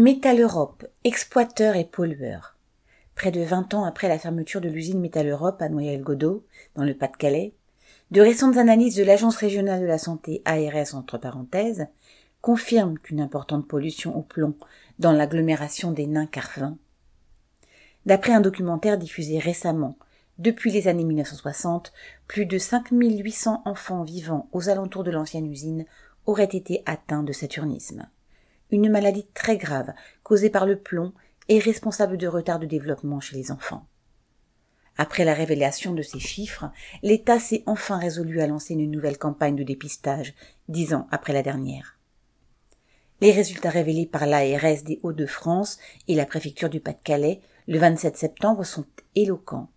Métal Europe, exploiteur et pollueur. Près de 20 ans après la fermeture de l'usine Métal Europe à Noyelles-Godeau, dans le Pas-de-Calais, de récentes analyses de l'Agence régionale de la santé ARS entre parenthèses confirment qu'une importante pollution au plomb dans l'agglomération des nains carvins. D'après un documentaire diffusé récemment, depuis les années 1960, plus de 5800 enfants vivant aux alentours de l'ancienne usine auraient été atteints de saturnisme une maladie très grave causée par le plomb et responsable de retard de développement chez les enfants. Après la révélation de ces chiffres, l'État s'est enfin résolu à lancer une nouvelle campagne de dépistage, dix ans après la dernière. Les résultats révélés par l'ARS des Hauts-de-France et la préfecture du Pas-de-Calais le 27 septembre sont éloquents.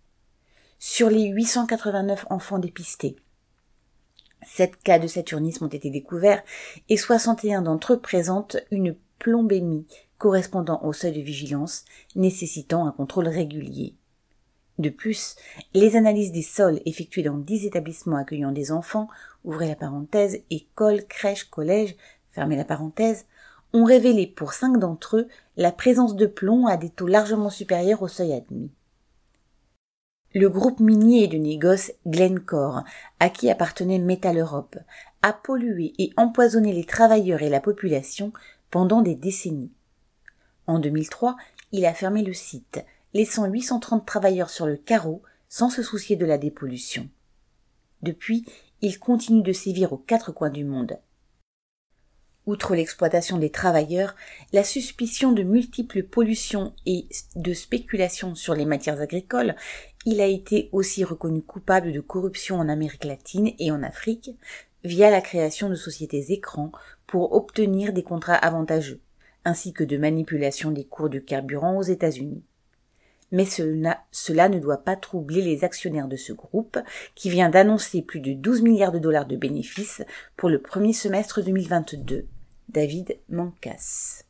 Sur les 889 enfants dépistés, Sept cas de saturnisme ont été découverts et 61 d'entre eux présentent une plombémie correspondant au seuil de vigilance nécessitant un contrôle régulier. De plus, les analyses des sols effectuées dans dix établissements accueillant des enfants, ouvrez la parenthèse, écoles, crèches, collèges, fermez la parenthèse, ont révélé pour cinq d'entre eux la présence de plomb à des taux largement supérieurs au seuil admis. Le groupe minier de négoce Glencore, à qui appartenait Metal Europe, a pollué et empoisonné les travailleurs et la population pendant des décennies. En 2003, il a fermé le site, laissant 830 travailleurs sur le carreau sans se soucier de la dépollution. Depuis, il continue de sévir aux quatre coins du monde. Outre l'exploitation des travailleurs, la suspicion de multiples pollutions et de spéculation sur les matières agricoles, il a été aussi reconnu coupable de corruption en Amérique latine et en Afrique via la création de sociétés écrans pour obtenir des contrats avantageux, ainsi que de manipulation des cours de carburant aux États-Unis. Mais cela, cela, ne doit pas troubler les actionnaires de ce groupe qui vient d'annoncer plus de 12 milliards de dollars de bénéfices pour le premier semestre 2022. David Mancas.